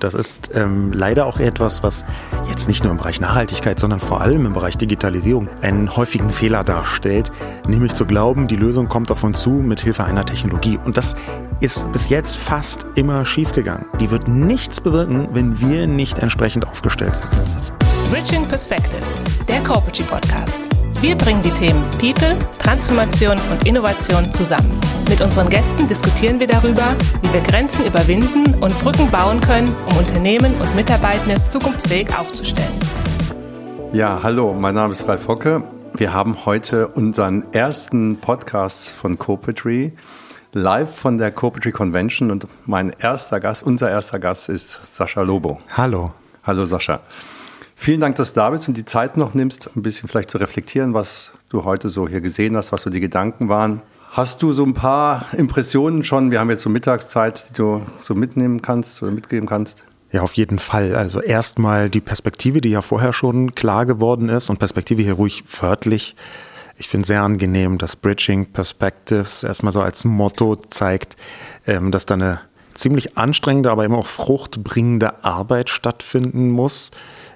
Das ist ähm, leider auch etwas, was jetzt nicht nur im Bereich Nachhaltigkeit, sondern vor allem im Bereich Digitalisierung einen häufigen Fehler darstellt, nämlich zu glauben, die Lösung kommt auf uns zu mit Hilfe einer Technologie. Und das ist bis jetzt fast immer schiefgegangen. Die wird nichts bewirken, wenn wir nicht entsprechend aufgestellt sind. Bridging Perspectives, der Corporate Podcast. Wir bringen die Themen People, Transformation und Innovation zusammen. Mit unseren Gästen diskutieren wir darüber, wie wir Grenzen überwinden und Brücken bauen können, um Unternehmen und Mitarbeitende zukunftsfähig aufzustellen. Ja, hallo, mein Name ist Ralf Hocke. Wir haben heute unseren ersten Podcast von Corporatry live von der Corporatry Convention und mein erster Gast, unser erster Gast ist Sascha Lobo. Hallo. Hallo Sascha. Vielen Dank, dass du da bist und die Zeit noch nimmst, ein bisschen vielleicht zu reflektieren, was du heute so hier gesehen hast, was so die Gedanken waren. Hast du so ein paar Impressionen schon? Wir haben jetzt so Mittagszeit, die du so mitnehmen kannst oder mitgeben kannst. Ja, auf jeden Fall. Also erstmal die Perspektive, die ja vorher schon klar geworden ist und Perspektive hier ruhig wörtlich. Ich finde sehr angenehm, dass Bridging Perspectives erstmal so als Motto zeigt, ähm, dass da eine ziemlich anstrengende, aber immer auch fruchtbringende Arbeit stattfinden muss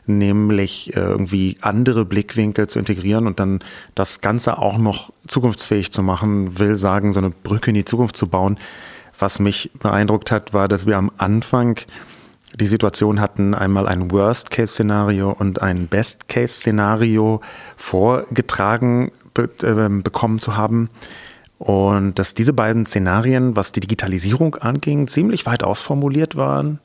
nämlich äh, irgendwie andere Blickwinkel zu integrieren und dann das Ganze auch noch zukunftsfähig zu machen, will sagen, so eine Brücke in die Zukunft zu bauen. Was mich beeindruckt hat, war, dass wir am Anfang die Situation hatten, einmal ein Worst-Case-Szenario und ein Best-Case-Szenario vorgetragen be äh, bekommen zu haben. Und dass diese beiden Szenarien, was die Digitalisierung anging, ziemlich weit ausformuliert waren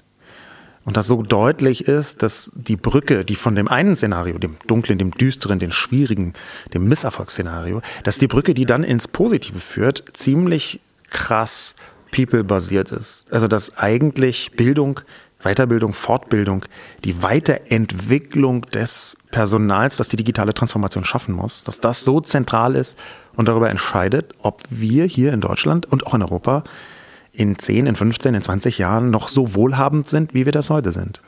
und das so deutlich ist, dass die Brücke, die von dem einen Szenario, dem dunklen, dem düsteren, dem schwierigen, dem Misserfolgsszenario, dass die Brücke, die dann ins Positive führt, ziemlich krass people-basiert ist. Also dass eigentlich Bildung, Weiterbildung, Fortbildung, die Weiterentwicklung des Personals, das die digitale Transformation schaffen muss, dass das so zentral ist und darüber entscheidet, ob wir hier in Deutschland und auch in Europa in 10, in 15, in 20 Jahren noch so wohlhabend sind, wie wir das heute sind.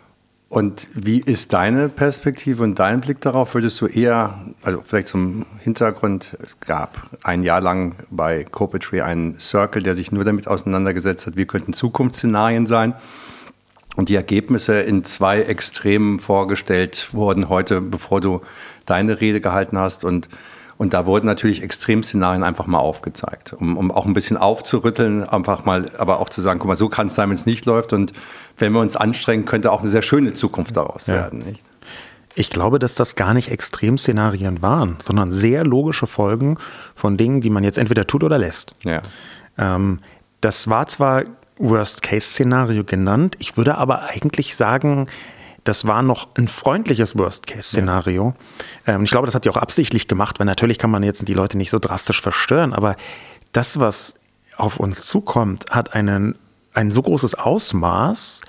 Und wie ist deine Perspektive und dein Blick darauf? Würdest du eher, also vielleicht zum Hintergrund, es gab ein Jahr lang bei Corporatry einen Circle, der sich nur damit auseinandergesetzt hat, wie könnten Zukunftsszenarien sein. Und die Ergebnisse in zwei Extremen vorgestellt wurden heute, bevor du deine Rede gehalten hast. Und und da wurden natürlich Extremszenarien einfach mal aufgezeigt, um, um auch ein bisschen aufzurütteln, einfach mal, aber auch zu sagen, guck mal, so kann es sein, wenn es nicht läuft. Und wenn wir uns anstrengen, könnte auch eine sehr schöne Zukunft daraus ja. werden. Nicht? Ich glaube, dass das gar nicht Extremszenarien waren, sondern sehr logische Folgen von Dingen, die man jetzt entweder tut oder lässt. Ja. Ähm, das war zwar Worst-Case-Szenario genannt, ich würde aber eigentlich sagen, das war noch ein freundliches Worst-Case-Szenario. Ja. Ähm, ich glaube, das hat ihr auch absichtlich gemacht, weil natürlich kann man jetzt die Leute nicht so drastisch verstören, aber das, was auf uns zukommt, hat einen, ein so großes Ausmaß,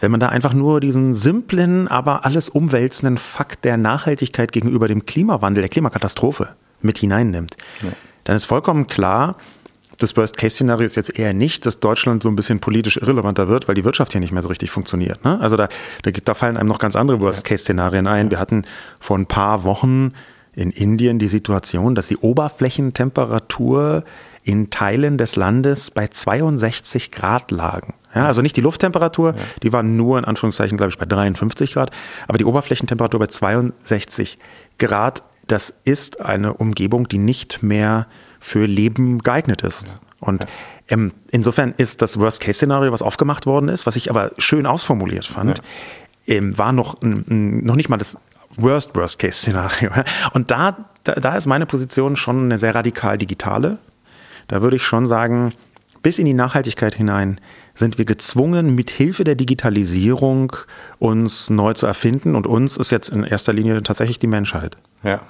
wenn man da einfach nur diesen simplen, aber alles umwälzenden Fakt der Nachhaltigkeit gegenüber dem Klimawandel, der Klimakatastrophe mit hineinnimmt, ja. dann ist vollkommen klar, das Worst-Case-Szenario ist jetzt eher nicht, dass Deutschland so ein bisschen politisch irrelevanter wird, weil die Wirtschaft hier nicht mehr so richtig funktioniert. Ne? Also da, da, da, fallen einem noch ganz andere Worst-Case-Szenarien ein. Wir hatten vor ein paar Wochen in Indien die Situation, dass die Oberflächentemperatur in Teilen des Landes bei 62 Grad lagen. Ja, also nicht die Lufttemperatur, ja. die war nur in Anführungszeichen, glaube ich, bei 53 Grad, aber die Oberflächentemperatur bei 62 Grad, das ist eine Umgebung, die nicht mehr für Leben geeignet ist. Ja. Und ähm, insofern ist das Worst-Case-Szenario, was aufgemacht worden ist, was ich aber schön ausformuliert fand, ja. ähm, war noch, noch nicht mal das Worst Worst-Case-Szenario. Und da, da, da ist meine Position schon eine sehr radikal digitale. Da würde ich schon sagen, bis in die Nachhaltigkeit hinein sind wir gezwungen, mit Hilfe der Digitalisierung uns neu zu erfinden. Und uns ist jetzt in erster Linie tatsächlich die Menschheit. Ja,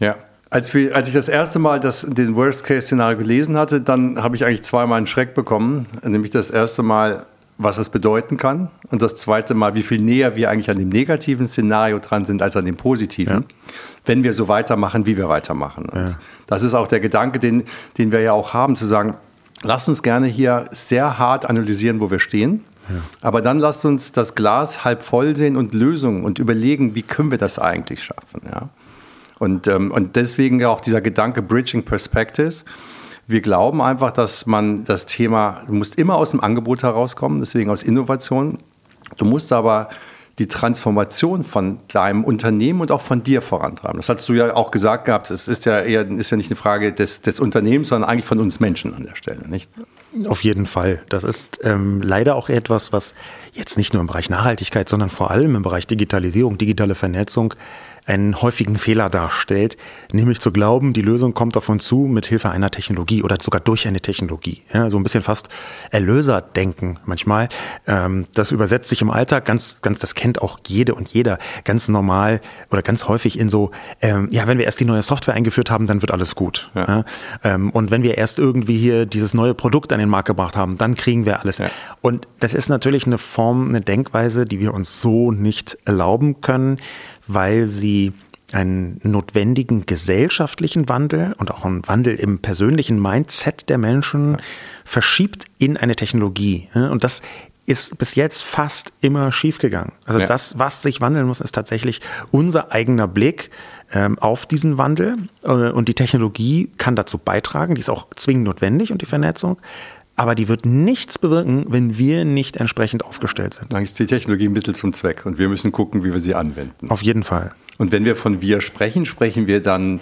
ja. Als, wir, als ich das erste Mal das, den Worst-Case-Szenario gelesen hatte, dann habe ich eigentlich zweimal einen Schreck bekommen. Nämlich das erste Mal, was das bedeuten kann. Und das zweite Mal, wie viel näher wir eigentlich an dem negativen Szenario dran sind als an dem positiven, ja. wenn wir so weitermachen, wie wir weitermachen. Ja. Das ist auch der Gedanke, den, den wir ja auch haben, zu sagen, lasst uns gerne hier sehr hart analysieren, wo wir stehen. Ja. Aber dann lasst uns das Glas halb voll sehen und Lösungen und überlegen, wie können wir das eigentlich schaffen. Ja? Und, ähm, und deswegen auch dieser Gedanke Bridging Perspectives. Wir glauben einfach, dass man das Thema, du musst immer aus dem Angebot herauskommen, deswegen aus Innovation. Du musst aber die Transformation von deinem Unternehmen und auch von dir vorantreiben. Das hast du ja auch gesagt gehabt. Es ist ja eher ist ja nicht eine Frage des, des Unternehmens, sondern eigentlich von uns Menschen an der Stelle, nicht? Auf jeden Fall. Das ist ähm, leider auch etwas, was jetzt nicht nur im Bereich Nachhaltigkeit, sondern vor allem im Bereich Digitalisierung, digitale Vernetzung einen häufigen Fehler darstellt, nämlich zu glauben, die Lösung kommt auf uns zu mit Hilfe einer Technologie oder sogar durch eine Technologie. Ja, so ein bisschen fast Erlöserdenken manchmal. Ähm, das übersetzt sich im Alltag ganz, ganz, das kennt auch jede und jeder ganz normal oder ganz häufig in so, ähm, ja, wenn wir erst die neue Software eingeführt haben, dann wird alles gut. Ja. Ja, ähm, und wenn wir erst irgendwie hier dieses neue Produkt an den Markt gebracht haben, dann kriegen wir alles. Und das ist natürlich eine Form, eine Denkweise, die wir uns so nicht erlauben können weil sie einen notwendigen gesellschaftlichen Wandel und auch einen Wandel im persönlichen Mindset der Menschen verschiebt in eine Technologie. Und das ist bis jetzt fast immer schiefgegangen. Also ja. das, was sich wandeln muss, ist tatsächlich unser eigener Blick ähm, auf diesen Wandel. Äh, und die Technologie kann dazu beitragen, die ist auch zwingend notwendig und die Vernetzung. Aber die wird nichts bewirken, wenn wir nicht entsprechend aufgestellt sind. Dann ist die Technologie Mittel zum Zweck und wir müssen gucken, wie wir sie anwenden. Auf jeden Fall. Und wenn wir von wir sprechen, sprechen wir dann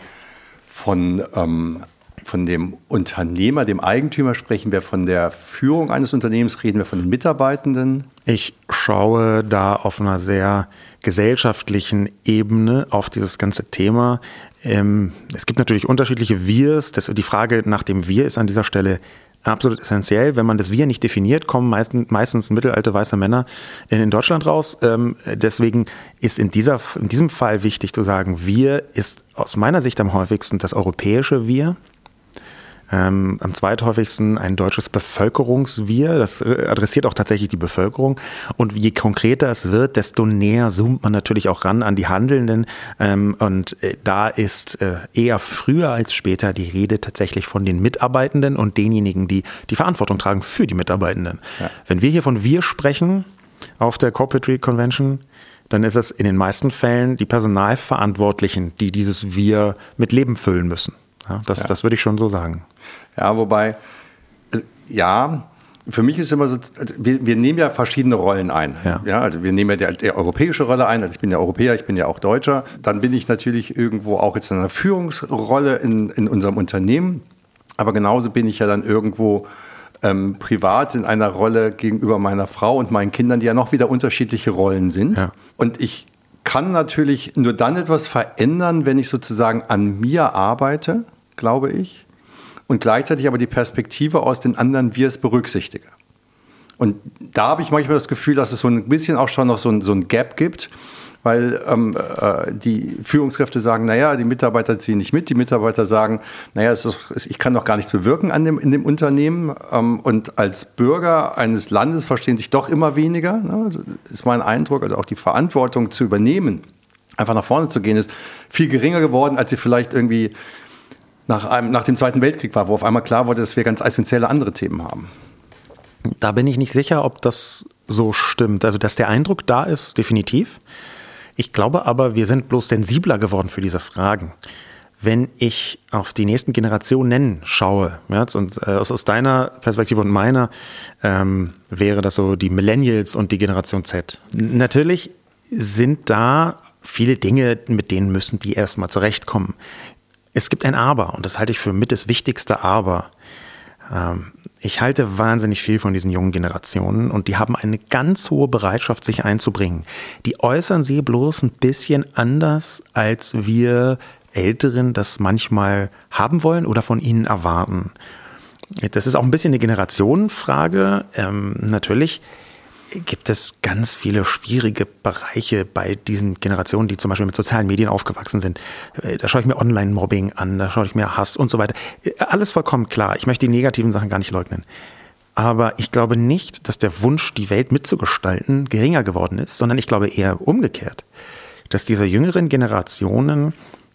von, ähm, von dem Unternehmer, dem Eigentümer, sprechen wir von der Führung eines Unternehmens, reden wir von den Mitarbeitenden? Ich schaue da auf einer sehr gesellschaftlichen Ebene auf dieses ganze Thema. Ähm, es gibt natürlich unterschiedliche Wirs. die Frage nach dem Wir ist an dieser Stelle absolut essentiell. Wenn man das Wir nicht definiert, kommen meistens, meistens mittelalte weiße Männer in, in Deutschland raus. Ähm, deswegen ist in, dieser, in diesem Fall wichtig zu sagen, Wir ist aus meiner Sicht am häufigsten das europäische Wir. Ähm, am zweithäufigsten ein deutsches Bevölkerungswir. Das äh, adressiert auch tatsächlich die Bevölkerung. Und je konkreter es wird, desto näher zoomt man natürlich auch ran an die Handelnden. Ähm, und äh, da ist äh, eher früher als später die Rede tatsächlich von den Mitarbeitenden und denjenigen, die die Verantwortung tragen für die Mitarbeitenden. Ja. Wenn wir hier von wir sprechen auf der Corporate Convention, dann ist es in den meisten Fällen die Personalverantwortlichen, die dieses Wir mit Leben füllen müssen. Ja, das, ja. das würde ich schon so sagen. Ja, wobei, äh, ja, für mich ist immer so, also wir, wir, nehmen ja verschiedene Rollen ein. Ja. ja also wir nehmen ja die, die, europäische Rolle ein. Also ich bin ja Europäer, ich bin ja auch Deutscher. Dann bin ich natürlich irgendwo auch jetzt in einer Führungsrolle in, in unserem Unternehmen. Aber genauso bin ich ja dann irgendwo ähm, privat in einer Rolle gegenüber meiner Frau und meinen Kindern, die ja noch wieder unterschiedliche Rollen sind. Ja. Und ich kann natürlich nur dann etwas verändern, wenn ich sozusagen an mir arbeite, glaube ich und gleichzeitig aber die Perspektive aus den anderen wir es berücksichtige. Und da habe ich manchmal das Gefühl, dass es so ein bisschen auch schon noch so ein, so ein Gap gibt, weil ähm, äh, die Führungskräfte sagen, naja, die Mitarbeiter ziehen nicht mit, die Mitarbeiter sagen, naja, ist, ich kann doch gar nichts bewirken an dem, in dem Unternehmen. Ähm, und als Bürger eines Landes verstehen sich doch immer weniger, ne? also ist mein Eindruck, also auch die Verantwortung zu übernehmen, einfach nach vorne zu gehen, ist viel geringer geworden, als sie vielleicht irgendwie nach, einem, nach dem Zweiten Weltkrieg war, wo auf einmal klar wurde, dass wir ganz essentielle andere Themen haben. Da bin ich nicht sicher, ob das so stimmt. Also, dass der Eindruck da ist, definitiv. Ich glaube aber, wir sind bloß sensibler geworden für diese Fragen. Wenn ich auf die nächsten Generationen schaue, ja, und äh, aus, deiner Perspektive und meiner, ähm, wäre das so die Millennials und die Generation Z. Natürlich sind da viele Dinge, mit denen müssen die erstmal zurechtkommen. Es gibt ein Aber und das halte ich für mit das wichtigste Aber. Ähm, ich halte wahnsinnig viel von diesen jungen Generationen und die haben eine ganz hohe Bereitschaft, sich einzubringen. Die äußern sie bloß ein bisschen anders, als wir Älteren das manchmal haben wollen oder von ihnen erwarten. Das ist auch ein bisschen eine Generationenfrage. Ähm, natürlich gibt es ganz viele schwierige Bereiche bei diesen Generationen, die zum Beispiel mit sozialen Medien aufgewachsen sind. Äh, da schaue ich mir Online-Mobbing an, da schaue ich mir Hass und so weiter. Äh, alles vollkommen klar. Ich möchte die negativen Sachen gar nicht leugnen. Aber ich glaube nicht, dass der Wunsch, die Welt mitzugestalten, geringer geworden ist, sondern ich glaube eher umgekehrt. Dass diese jüngeren Generationen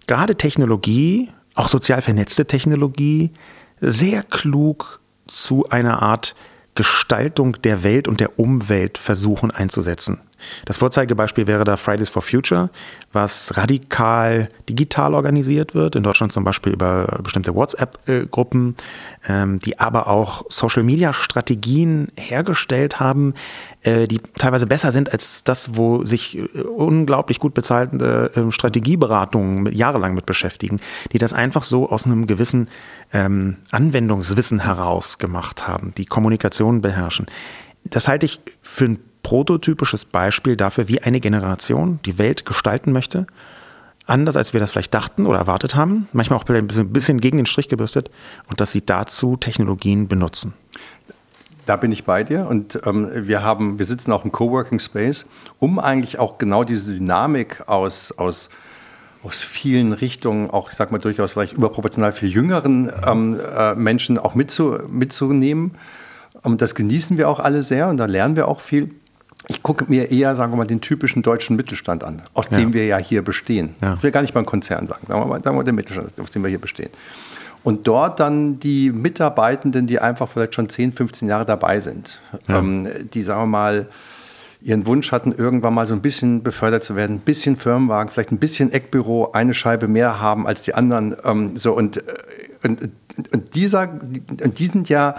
gerade Technologie, auch sozial vernetzte Technologie, sehr klug zu einer Art Gestaltung der Welt und der Umwelt versuchen einzusetzen. Das Vorzeigebeispiel wäre da Fridays for Future, was radikal digital organisiert wird, in Deutschland zum Beispiel über bestimmte WhatsApp-Gruppen, ähm, die aber auch Social-Media-Strategien hergestellt haben, äh, die teilweise besser sind als das, wo sich äh, unglaublich gut bezahlte äh, Strategieberatungen jahrelang mit beschäftigen, die das einfach so aus einem gewissen ähm, Anwendungswissen heraus gemacht haben, die Kommunikation beherrschen. Das halte ich für ein prototypisches Beispiel dafür, wie eine Generation die Welt gestalten möchte. Anders als wir das vielleicht dachten oder erwartet haben, manchmal auch ein bisschen, gegen den Strich gebürstet und dass sie dazu Technologien benutzen. Da bin ich bei dir und ähm, wir haben, wir sitzen auch im Coworking Space, um eigentlich auch genau diese Dynamik aus, aus, aus vielen Richtungen, auch ich sag mal durchaus vielleicht überproportional für jüngeren ähm, äh, Menschen auch mitzu, mitzunehmen. Und das genießen wir auch alle sehr und da lernen wir auch viel. Ich gucke mir eher, sagen wir mal, den typischen deutschen Mittelstand an, aus ja. dem wir ja hier bestehen. Ja. Ich will gar nicht mal einen Konzern sagen, sagen wir mal, sagen wir mal den Mittelstand, aus dem wir hier bestehen. Und dort dann die Mitarbeitenden, die einfach vielleicht schon 10, 15 Jahre dabei sind, ja. ähm, die, sagen wir mal, ihren Wunsch hatten, irgendwann mal so ein bisschen befördert zu werden, ein bisschen Firmenwagen, vielleicht ein bisschen Eckbüro, eine Scheibe mehr haben als die anderen. Ähm, so und, äh, und, und, dieser, und die sind ja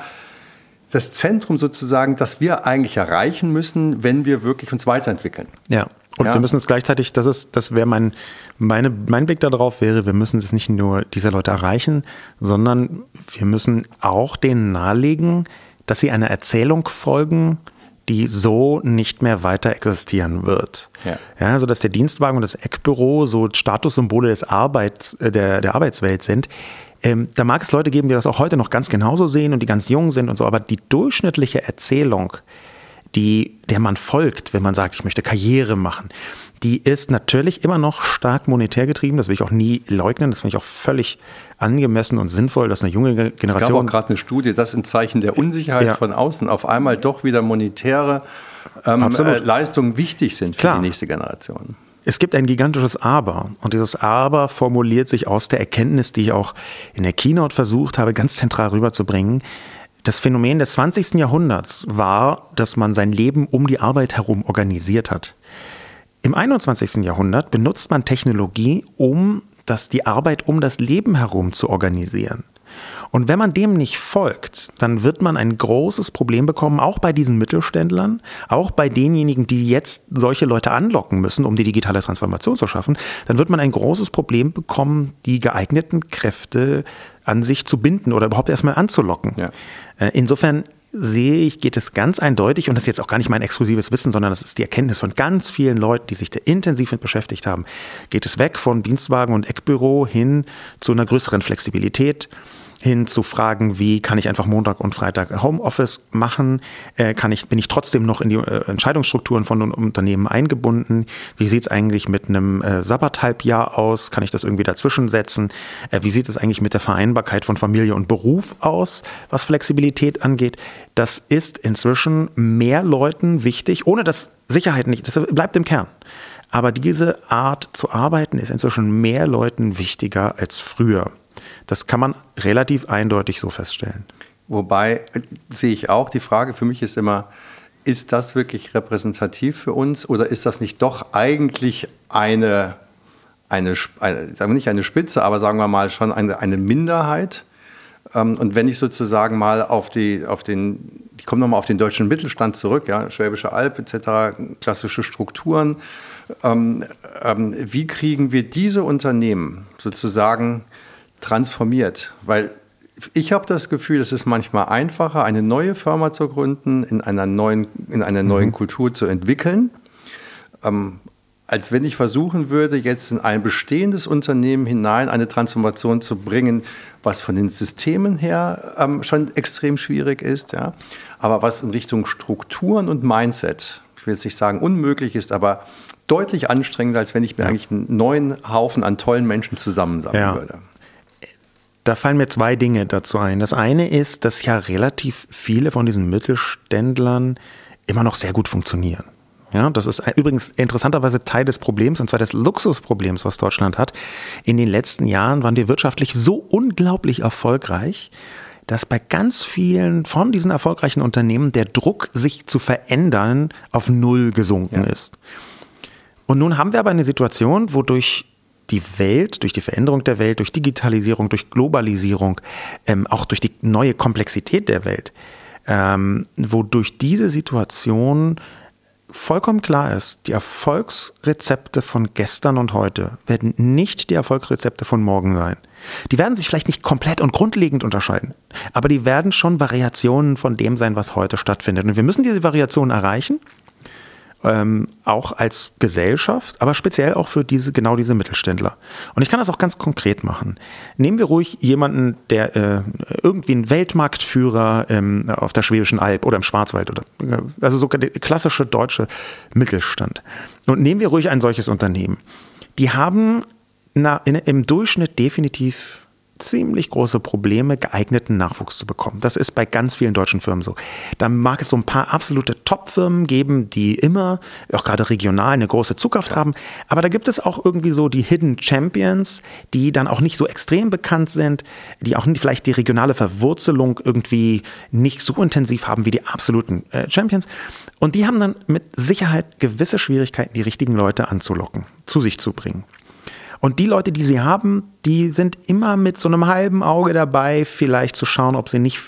das Zentrum sozusagen, das wir eigentlich erreichen müssen, wenn wir wirklich uns weiterentwickeln. Ja. Und ja. wir müssen es gleichzeitig, das ist, das wäre mein, meine, mein Blick darauf wäre, wir müssen es nicht nur dieser Leute erreichen, sondern wir müssen auch denen nahelegen, dass sie einer Erzählung folgen, die so nicht mehr weiter existieren wird. Ja. ja, so dass der Dienstwagen und das Eckbüro so Statussymbole des Arbeits, äh, der, der Arbeitswelt sind. Ähm, da mag es Leute geben, die das auch heute noch ganz genauso sehen und die ganz jung sind und so, aber die durchschnittliche Erzählung, die, der man folgt, wenn man sagt, ich möchte Karriere machen, die ist natürlich immer noch stark monetär getrieben. Das will ich auch nie leugnen. Das finde ich auch völlig angemessen und sinnvoll, dass eine junge Generation. Es gab auch gerade eine Studie, dass in Zeichen der Unsicherheit ja. von außen auf einmal doch wieder monetäre ähm, äh, Leistungen wichtig sind für Klar. die nächste Generation. Es gibt ein gigantisches Aber und dieses Aber formuliert sich aus der Erkenntnis, die ich auch in der Keynote versucht habe, ganz zentral rüberzubringen. Das Phänomen des 20. Jahrhunderts war, dass man sein Leben um die Arbeit herum organisiert hat. Im 21. Jahrhundert benutzt man Technologie, um das, die Arbeit um das Leben herum zu organisieren. Und wenn man dem nicht folgt, dann wird man ein großes Problem bekommen, auch bei diesen Mittelständlern, auch bei denjenigen, die jetzt solche Leute anlocken müssen, um die digitale Transformation zu schaffen, dann wird man ein großes Problem bekommen, die geeigneten Kräfte an sich zu binden oder überhaupt erstmal anzulocken. Ja. Äh, insofern sehe ich, geht es ganz eindeutig, und das ist jetzt auch gar nicht mein exklusives Wissen, sondern das ist die Erkenntnis von ganz vielen Leuten, die sich da intensiv mit beschäftigt haben, geht es weg von Dienstwagen und Eckbüro hin zu einer größeren Flexibilität hin zu Fragen, wie kann ich einfach Montag und Freitag Homeoffice machen? Äh, kann ich, bin ich trotzdem noch in die äh, Entscheidungsstrukturen von Unternehmen eingebunden? Wie sieht es eigentlich mit einem äh, Sabbathalbjahr aus? Kann ich das irgendwie dazwischen setzen? Äh, wie sieht es eigentlich mit der Vereinbarkeit von Familie und Beruf aus, was Flexibilität angeht? Das ist inzwischen mehr Leuten wichtig, ohne dass Sicherheit nicht, das bleibt im Kern. Aber diese Art zu arbeiten ist inzwischen mehr Leuten wichtiger als früher. Das kann man relativ eindeutig so feststellen. Wobei äh, sehe ich auch, die Frage für mich ist immer, ist das wirklich repräsentativ für uns oder ist das nicht doch eigentlich eine, eine, eine sagen wir nicht eine Spitze, aber sagen wir mal schon eine, eine Minderheit? Ähm, und wenn ich sozusagen mal auf, die, auf den, ich komme nochmal auf den deutschen Mittelstand zurück, ja, Schwäbische Alb etc., klassische Strukturen, ähm, ähm, wie kriegen wir diese Unternehmen sozusagen transformiert, weil ich habe das Gefühl, es ist manchmal einfacher, eine neue Firma zu gründen, in einer neuen, in einer neuen mhm. Kultur zu entwickeln, ähm, als wenn ich versuchen würde, jetzt in ein bestehendes Unternehmen hinein eine Transformation zu bringen, was von den Systemen her ähm, schon extrem schwierig ist, ja, aber was in Richtung Strukturen und Mindset, ich will jetzt nicht sagen unmöglich ist, aber deutlich anstrengender, als wenn ich mir ja. eigentlich einen neuen Haufen an tollen Menschen zusammensammeln ja. würde. Da fallen mir zwei Dinge dazu ein. Das eine ist, dass ja relativ viele von diesen Mittelständlern immer noch sehr gut funktionieren. Ja, das ist übrigens interessanterweise Teil des Problems, und zwar des Luxusproblems, was Deutschland hat. In den letzten Jahren waren wir wirtschaftlich so unglaublich erfolgreich, dass bei ganz vielen von diesen erfolgreichen Unternehmen der Druck, sich zu verändern, auf Null gesunken ja. ist. Und nun haben wir aber eine Situation, wo durch die Welt, durch die Veränderung der Welt, durch Digitalisierung, durch Globalisierung, ähm, auch durch die neue Komplexität der Welt, ähm, wodurch diese Situation vollkommen klar ist, die Erfolgsrezepte von gestern und heute werden nicht die Erfolgsrezepte von morgen sein. Die werden sich vielleicht nicht komplett und grundlegend unterscheiden, aber die werden schon Variationen von dem sein, was heute stattfindet. Und wir müssen diese Variationen erreichen ähm, auch als Gesellschaft, aber speziell auch für diese, genau diese Mittelständler. Und ich kann das auch ganz konkret machen. Nehmen wir ruhig jemanden, der äh, irgendwie ein Weltmarktführer ähm, auf der Schwäbischen Alb oder im Schwarzwald oder äh, also sogar der klassische deutsche Mittelstand. Und nehmen wir ruhig ein solches Unternehmen. Die haben na, in, im Durchschnitt definitiv ziemlich große Probleme, geeigneten Nachwuchs zu bekommen. Das ist bei ganz vielen deutschen Firmen so. Da mag es so ein paar absolute Top-Firmen geben, die immer, auch gerade regional, eine große Zukunft haben. Aber da gibt es auch irgendwie so die Hidden Champions, die dann auch nicht so extrem bekannt sind, die auch vielleicht die regionale Verwurzelung irgendwie nicht so intensiv haben wie die absoluten äh, Champions. Und die haben dann mit Sicherheit gewisse Schwierigkeiten, die richtigen Leute anzulocken, zu sich zu bringen. Und die Leute, die sie haben, die sind immer mit so einem halben Auge dabei, vielleicht zu schauen, ob sie nicht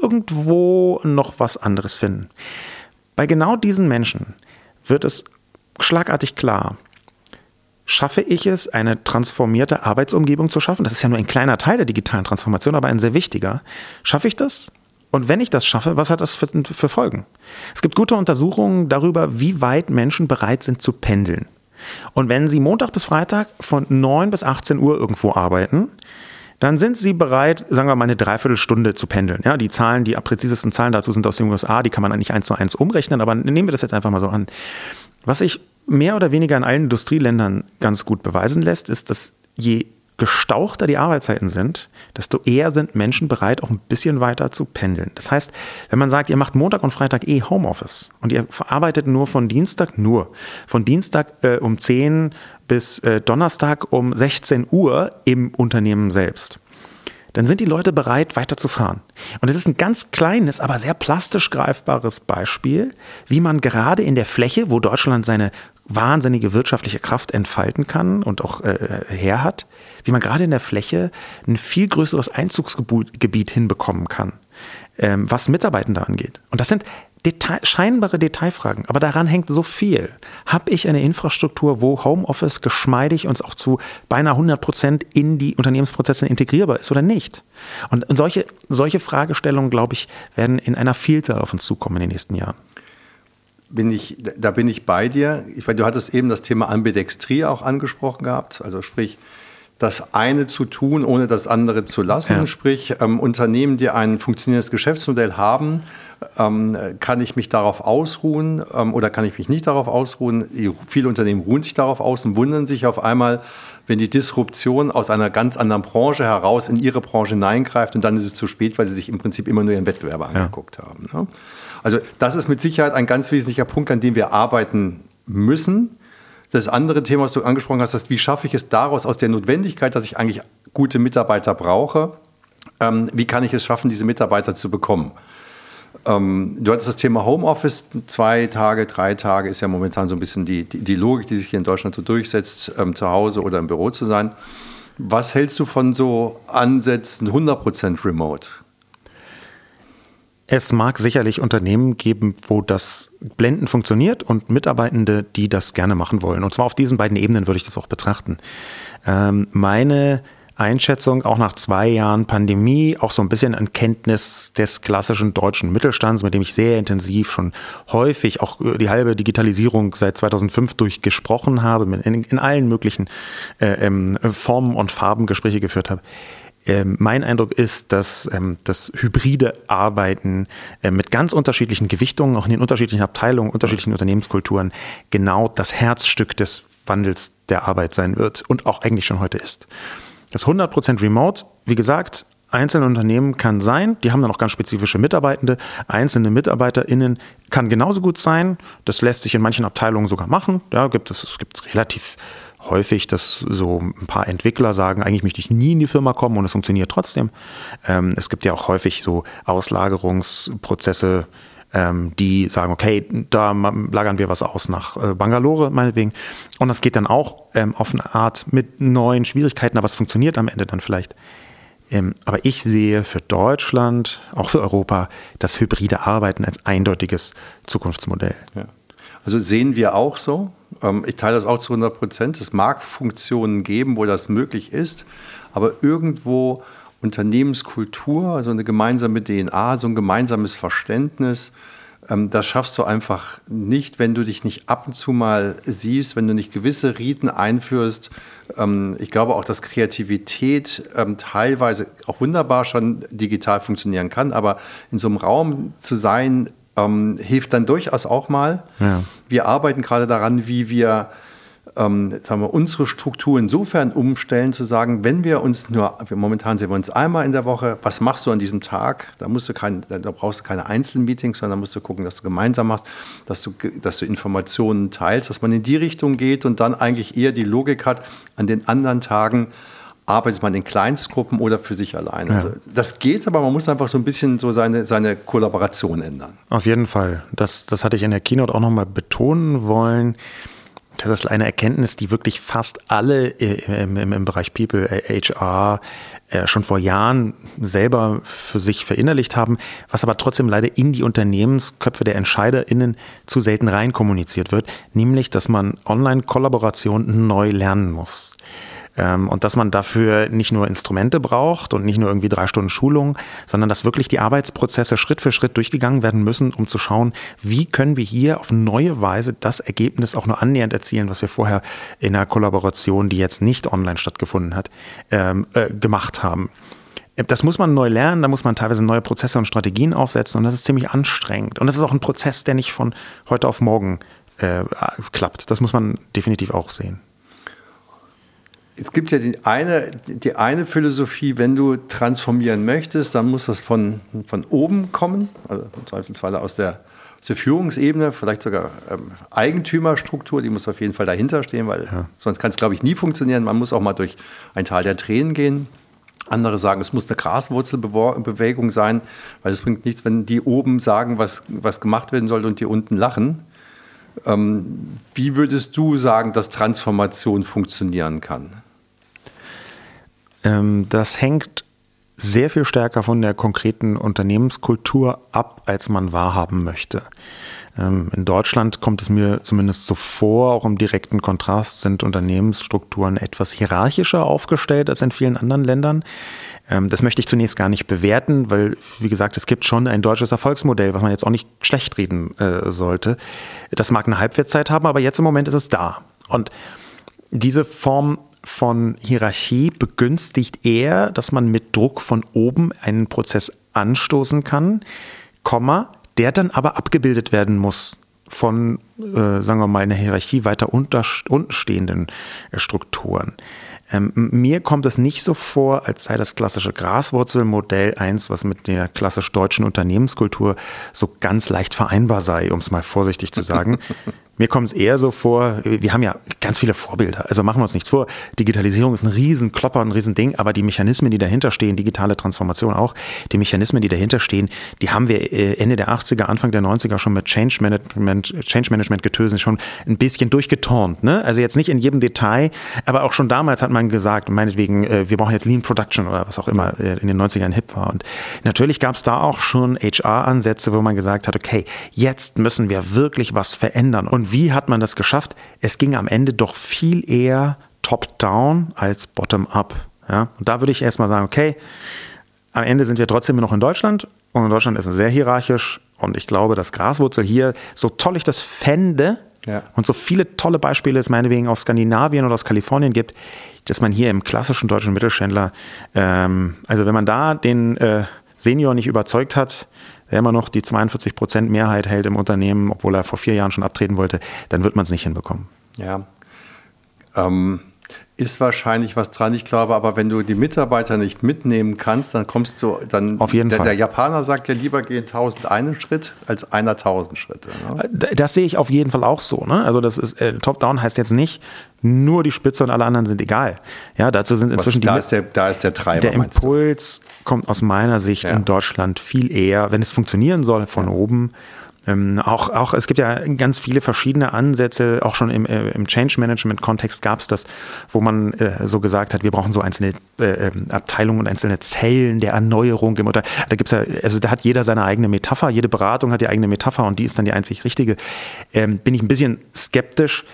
irgendwo noch was anderes finden. Bei genau diesen Menschen wird es schlagartig klar, schaffe ich es, eine transformierte Arbeitsumgebung zu schaffen? Das ist ja nur ein kleiner Teil der digitalen Transformation, aber ein sehr wichtiger. Schaffe ich das? Und wenn ich das schaffe, was hat das für, für Folgen? Es gibt gute Untersuchungen darüber, wie weit Menschen bereit sind zu pendeln. Und wenn Sie Montag bis Freitag von 9 bis 18 Uhr irgendwo arbeiten, dann sind Sie bereit, sagen wir mal, eine Dreiviertelstunde zu pendeln. Ja, die Zahlen, die präzisesten Zahlen dazu sind aus den USA, die kann man eigentlich eins zu eins umrechnen, aber nehmen wir das jetzt einfach mal so an. Was sich mehr oder weniger in allen Industrieländern ganz gut beweisen lässt, ist, dass je gestauchter die Arbeitszeiten sind, desto eher sind Menschen bereit, auch ein bisschen weiter zu pendeln. Das heißt, wenn man sagt, ihr macht Montag und Freitag eh Homeoffice und ihr arbeitet nur von Dienstag, nur von Dienstag äh, um 10 bis äh, Donnerstag um 16 Uhr im Unternehmen selbst, dann sind die Leute bereit, weiterzufahren. Und es ist ein ganz kleines, aber sehr plastisch greifbares Beispiel, wie man gerade in der Fläche, wo Deutschland seine wahnsinnige wirtschaftliche Kraft entfalten kann und auch äh, her hat, wie man gerade in der Fläche ein viel größeres Einzugsgebiet hinbekommen kann, ähm, was Mitarbeitende angeht. Und das sind Detail, scheinbare Detailfragen, aber daran hängt so viel. Habe ich eine Infrastruktur, wo Homeoffice geschmeidig und auch zu beinahe 100 Prozent in die Unternehmensprozesse integrierbar ist oder nicht? Und solche, solche Fragestellungen, glaube ich, werden in einer Vielzahl auf uns zukommen in den nächsten Jahren bin ich, da bin ich bei dir. Ich meine, du hattest eben das Thema Ambidextrie auch angesprochen gehabt. Also sprich, das eine zu tun, ohne das andere zu lassen. Ja. Sprich, ähm, Unternehmen, die ein funktionierendes Geschäftsmodell haben, ähm, kann ich mich darauf ausruhen ähm, oder kann ich mich nicht darauf ausruhen? Viele Unternehmen ruhen sich darauf aus und wundern sich auf einmal, wenn die Disruption aus einer ganz anderen Branche heraus in ihre Branche hineingreift und dann ist es zu spät, weil sie sich im Prinzip immer nur ihren Wettbewerber ja. angeguckt haben. Ne? Also das ist mit Sicherheit ein ganz wesentlicher Punkt, an dem wir arbeiten müssen. Das andere Thema, was du angesprochen hast, ist, wie schaffe ich es daraus, aus der Notwendigkeit, dass ich eigentlich gute Mitarbeiter brauche, ähm, wie kann ich es schaffen, diese Mitarbeiter zu bekommen? Ähm, du hattest das Thema Homeoffice, zwei Tage, drei Tage ist ja momentan so ein bisschen die, die, die Logik, die sich hier in Deutschland so durchsetzt, ähm, zu Hause oder im Büro zu sein. Was hältst du von so Ansätzen 100% Remote? Es mag sicherlich Unternehmen geben, wo das blendend funktioniert und Mitarbeitende, die das gerne machen wollen. Und zwar auf diesen beiden Ebenen würde ich das auch betrachten. Ähm, meine Einschätzung, auch nach zwei Jahren Pandemie, auch so ein bisschen an Kenntnis des klassischen deutschen Mittelstands, mit dem ich sehr intensiv schon häufig auch die halbe Digitalisierung seit 2005 durchgesprochen habe, in, in allen möglichen äh, ähm, Formen und Farben Gespräche geführt habe ähm, mein Eindruck ist, dass ähm, das hybride Arbeiten äh, mit ganz unterschiedlichen Gewichtungen, auch in den unterschiedlichen Abteilungen, unterschiedlichen Unternehmenskulturen, genau das Herzstück des Wandels der Arbeit sein wird und auch eigentlich schon heute ist. Das 100% Remote, wie gesagt, einzelne Unternehmen kann sein, die haben dann auch ganz spezifische Mitarbeitende. Einzelne MitarbeiterInnen kann genauso gut sein. Das lässt sich in manchen Abteilungen sogar machen. Da gibt es, es gibt relativ häufig, dass so ein paar Entwickler sagen, eigentlich möchte ich nie in die Firma kommen und es funktioniert trotzdem. Ähm, es gibt ja auch häufig so Auslagerungsprozesse, ähm, die sagen, okay, da lagern wir was aus nach äh, Bangalore meinetwegen. Und das geht dann auch ähm, auf eine Art mit neuen Schwierigkeiten, aber es funktioniert am Ende dann vielleicht. Ähm, aber ich sehe für Deutschland, auch für Europa, das hybride Arbeiten als eindeutiges Zukunftsmodell. Ja. Also sehen wir auch so. Ähm, ich teile das auch zu 100 Prozent. Es mag Funktionen geben, wo das möglich ist, aber irgendwo Unternehmenskultur, also eine gemeinsame DNA, so ein gemeinsames Verständnis, ähm, das schaffst du einfach nicht, wenn du dich nicht ab und zu mal siehst, wenn du nicht gewisse Riten einführst. Ähm, ich glaube auch, dass Kreativität teilweise auch wunderbar schon digital funktionieren kann, aber in so einem Raum zu sein, hilft dann durchaus auch mal. Ja. Wir arbeiten gerade daran, wie wir ähm, sagen wir, unsere Struktur insofern umstellen, zu sagen, wenn wir uns nur, momentan sehen wir uns einmal in der Woche, was machst du an diesem Tag? Da, musst du kein, da brauchst du keine einzelnen Meetings, sondern musst du gucken, dass du gemeinsam machst, dass du, dass du Informationen teilst, dass man in die Richtung geht und dann eigentlich eher die Logik hat, an den anderen Tagen arbeitet man in Kleinstgruppen oder für sich alleine. Ja. Also das geht, aber man muss einfach so ein bisschen so seine, seine Kollaboration ändern. Auf jeden Fall. Das, das hatte ich in der Keynote auch nochmal betonen wollen das ist eine Erkenntnis, die wirklich fast alle im, im, im Bereich People, HR äh, äh, schon vor Jahren selber für sich verinnerlicht haben, was aber trotzdem leider in die Unternehmensköpfe der EntscheiderInnen zu selten rein kommuniziert wird, nämlich, dass man Online-Kollaboration neu lernen muss. Ähm, und dass man dafür nicht nur Instrumente braucht und nicht nur irgendwie drei Stunden Schulung, sondern dass wirklich die Arbeitsprozesse Schritt für Schritt durchgegangen werden müssen, um zu schauen, wie können wir hier auf neue Weise das Ergebnis auch nur annähernd erzielen, was wir vorher in einer Kollaboration, die jetzt nicht online stattgefunden hat, ähm, äh, gemacht haben. Das muss man neu lernen, da muss man teilweise neue Prozesse und Strategien aufsetzen und das ist ziemlich anstrengend. Und das ist auch ein Prozess, der nicht von heute auf morgen äh, klappt. Das muss man definitiv auch sehen es gibt ja die eine, die eine Philosophie, wenn du transformieren möchtest, dann muss das von, von oben kommen, also zweifelsweise aus der, aus der Führungsebene, vielleicht sogar ähm, Eigentümerstruktur, die muss auf jeden Fall dahinter stehen, weil ja. sonst kann es, glaube ich, nie funktionieren. Man muss auch mal durch ein Tal der Tränen gehen. Andere sagen, es muss eine Graswurzelbewegung sein, weil es bringt nichts, wenn die oben sagen, was, was gemacht werden soll und die unten lachen. Ähm, wie würdest du sagen, dass Transformation funktionieren kann? Ähm, das hängt sehr viel stärker von der konkreten Unternehmenskultur ab, als man wahrhaben möchte. Ähm, in Deutschland kommt es mir zumindest so vor, auch im direkten Kontrast sind Unternehmensstrukturen etwas hierarchischer aufgestellt als in vielen anderen Ländern. Ähm, das möchte ich zunächst gar nicht bewerten, weil, wie gesagt, es gibt schon ein deutsches Erfolgsmodell, was man jetzt auch nicht schlecht reden äh, sollte. Das mag eine Halbwertszeit haben, aber jetzt im Moment ist es da. Und diese Form von Hierarchie begünstigt eher, dass man mit Druck von oben einen Prozess anstoßen kann, Komma, der dann aber abgebildet werden muss von, äh, sagen wir mal, einer Hierarchie weiter untenstehenden äh, Strukturen. Ähm, mir kommt es nicht so vor, als sei das klassische Graswurzelmodell eins, was mit der klassisch deutschen Unternehmenskultur so ganz leicht vereinbar sei, um es mal vorsichtig zu sagen. Mir kommt es eher so vor, wir haben ja ganz viele Vorbilder. Also machen wir uns nichts vor. Digitalisierung ist ein Riesenklopper, ein Riesending, aber die Mechanismen, die dahinter stehen, digitale Transformation auch, die Mechanismen, die dahinter stehen, die haben wir äh, Ende der 80er, Anfang der 90er schon mit Change Management, Change Management Getösen schon ein bisschen durchgeturnt. Ne? Also jetzt nicht in jedem Detail, aber auch schon damals hat man gesagt, meinetwegen, äh, wir brauchen jetzt Lean Production oder was auch immer äh, in den 90ern hip war. Und natürlich gab es da auch schon HR-Ansätze, wo man gesagt hat, okay, jetzt müssen wir wirklich was verändern. Und und wie hat man das geschafft? Es ging am Ende doch viel eher top-down als bottom-up. Ja? Und da würde ich erstmal sagen, okay, am Ende sind wir trotzdem noch in Deutschland und in Deutschland ist es sehr hierarchisch und ich glaube, dass Graswurzel hier, so toll ich das fände ja. und so viele tolle Beispiele es meinetwegen aus Skandinavien oder aus Kalifornien gibt, dass man hier im klassischen deutschen Mittelständler, ähm, also wenn man da den äh, Senior nicht überzeugt hat, der immer noch die 42 Prozent Mehrheit hält im Unternehmen, obwohl er vor vier Jahren schon abtreten wollte, dann wird man es nicht hinbekommen. Ja. Ähm, Ist wahrscheinlich was dran. Ich glaube aber, wenn du die Mitarbeiter nicht mitnehmen kannst, dann kommst du dann. Auf jeden der, Fall. Der Japaner sagt ja lieber gehen tausend einen Schritt als einer tausend Schritte. Ne? Das sehe ich auf jeden Fall auch so. Ne? Also das ist äh, Top-Down heißt jetzt nicht nur die Spitze und alle anderen sind egal. Ja, dazu sind inzwischen Was, da die. Ist der, da ist der Treiber. Der Impuls kommt aus meiner Sicht ja. in Deutschland viel eher, wenn es funktionieren soll von ja. oben ähm, auch, auch, es gibt ja ganz viele verschiedene Ansätze, auch schon im, äh, im Change Management Kontext gab es das, wo man äh, so gesagt hat, wir brauchen so einzelne äh, ähm, Abteilungen und einzelne Zellen der Erneuerung im Unter Da gibt's ja, also da hat jeder seine eigene Metapher, jede Beratung hat die eigene Metapher und die ist dann die einzig richtige. Ähm, bin ich ein bisschen skeptisch.